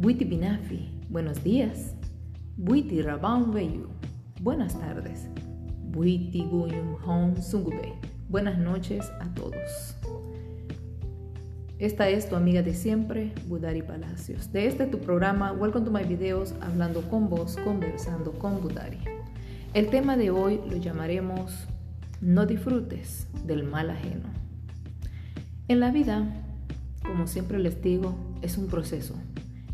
Buiti Binafi, buenos días. Buiti buenas tardes. Buiti Guyum Hon Sungube, buenas noches a todos. Esta es tu amiga de siempre, Budari Palacios. De este tu programa, Welcome to my videos, hablando con vos, conversando con Budari. El tema de hoy lo llamaremos No disfrutes del mal ajeno. En la vida, como siempre les digo, es un proceso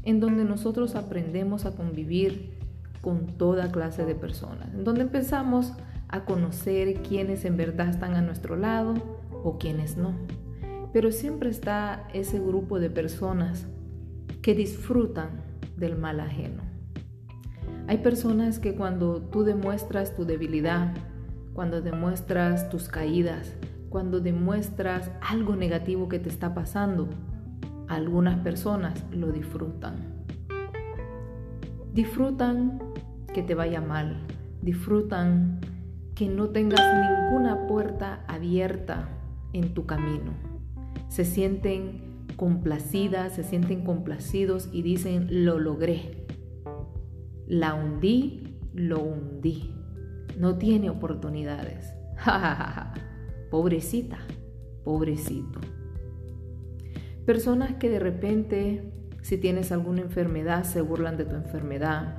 en donde nosotros aprendemos a convivir con toda clase de personas, en donde empezamos a conocer quiénes en verdad están a nuestro lado o quiénes no. Pero siempre está ese grupo de personas que disfrutan del mal ajeno. Hay personas que cuando tú demuestras tu debilidad, cuando demuestras tus caídas, cuando demuestras algo negativo que te está pasando, algunas personas lo disfrutan. Disfrutan que te vaya mal. Disfrutan que no tengas ninguna puerta abierta en tu camino. Se sienten complacidas, se sienten complacidos y dicen, lo logré. La hundí, lo hundí. No tiene oportunidades. Pobrecita, pobrecito. Personas que de repente, si tienes alguna enfermedad, se burlan de tu enfermedad,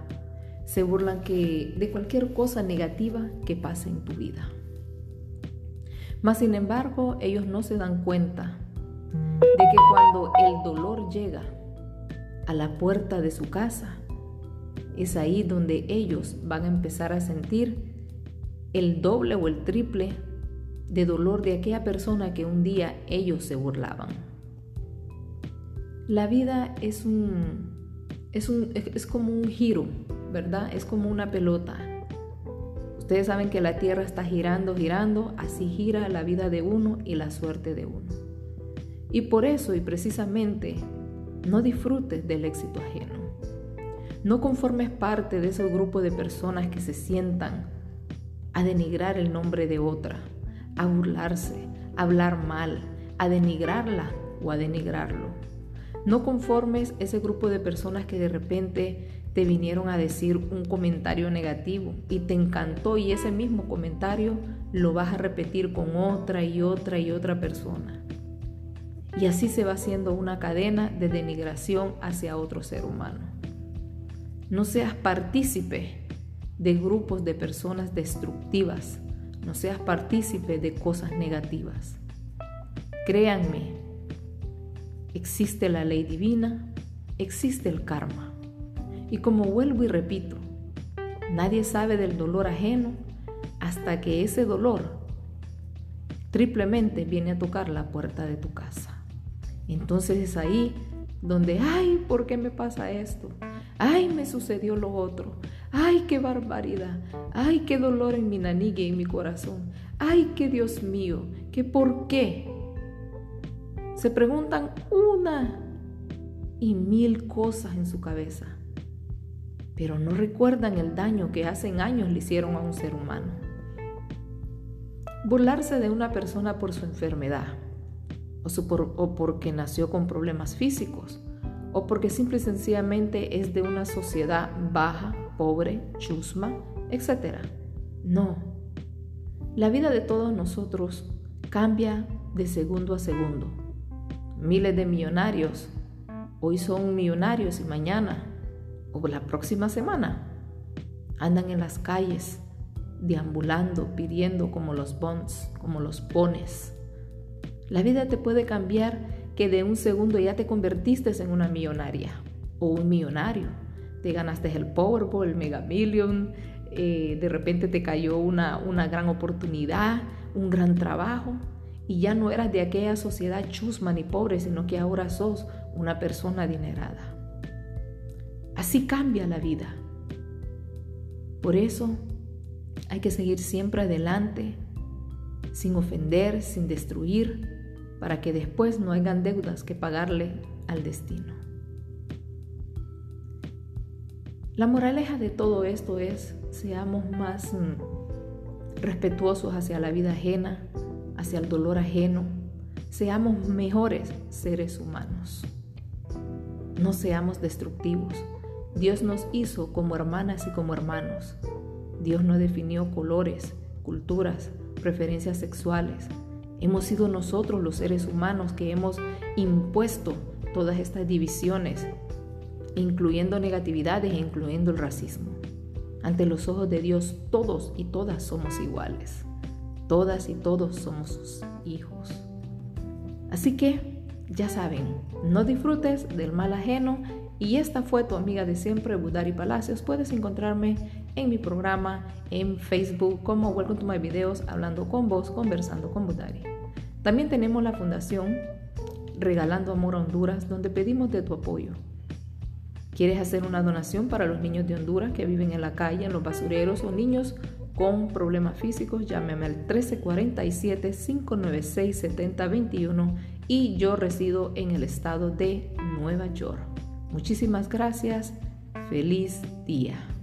se burlan de cualquier cosa negativa que pase en tu vida. Mas, sin embargo, ellos no se dan cuenta de que cuando el dolor llega a la puerta de su casa, es ahí donde ellos van a empezar a sentir el doble o el triple de dolor de aquella persona que un día ellos se burlaban. La vida es un, es un es como un giro, ¿verdad? Es como una pelota. Ustedes saben que la tierra está girando, girando, así gira la vida de uno y la suerte de uno. Y por eso y precisamente no disfrutes del éxito ajeno. No conformes parte de ese grupo de personas que se sientan a denigrar el nombre de otra, a burlarse, a hablar mal, a denigrarla o a denigrarlo. No conformes ese grupo de personas que de repente te vinieron a decir un comentario negativo y te encantó y ese mismo comentario lo vas a repetir con otra y otra y otra persona. Y así se va haciendo una cadena de denigración hacia otro ser humano. No seas partícipe de grupos de personas destructivas. No seas partícipe de cosas negativas. Créanme, existe la ley divina, existe el karma. Y como vuelvo y repito, nadie sabe del dolor ajeno hasta que ese dolor triplemente viene a tocar la puerta de tu casa. Entonces es ahí donde, ay, ¿por qué me pasa esto? Ay, me sucedió lo otro. Ay, qué barbaridad. Ay, qué dolor en mi nanigue y en mi corazón. Ay, qué Dios mío, qué por qué. Se preguntan una y mil cosas en su cabeza, pero no recuerdan el daño que hace años le hicieron a un ser humano. Burlarse de una persona por su enfermedad, o, o porque nació con problemas físicos, o porque simple y sencillamente es de una sociedad baja, pobre, chusma, etc. No. La vida de todos nosotros cambia de segundo a segundo miles de millonarios hoy son millonarios y mañana o la próxima semana andan en las calles deambulando, pidiendo como los bonds, como los pones. La vida te puede cambiar que de un segundo ya te convertiste en una millonaria o un millonario. Te ganaste el Powerball, el Mega Million, eh, de repente te cayó una, una gran oportunidad, un gran trabajo y ya no eras de aquella sociedad chusma ni pobre, sino que ahora sos una persona adinerada. Así cambia la vida. Por eso hay que seguir siempre adelante, sin ofender, sin destruir, para que después no hayan deudas que pagarle al destino. La moraleja de todo esto es, seamos más mm, respetuosos hacia la vida ajena, hacia el dolor ajeno, seamos mejores seres humanos. No seamos destructivos. Dios nos hizo como hermanas y como hermanos. Dios no definió colores, culturas, preferencias sexuales. Hemos sido nosotros los seres humanos que hemos impuesto todas estas divisiones, incluyendo negatividades e incluyendo el racismo. Ante los ojos de Dios todos y todas somos iguales. Todas y todos somos sus hijos. Así que, ya saben, no disfrutes del mal ajeno y esta fue tu amiga de siempre, Budari Palacios. Puedes encontrarme en mi programa en Facebook como Welcome to My Videos, hablando con vos, conversando con Budari. También tenemos la fundación Regalando Amor a Honduras, donde pedimos de tu apoyo. ¿Quieres hacer una donación para los niños de Honduras que viven en la calle, en los basureros o niños con problemas físicos? Llámeme al 1347-596-7021 y yo resido en el estado de Nueva York. Muchísimas gracias. Feliz día.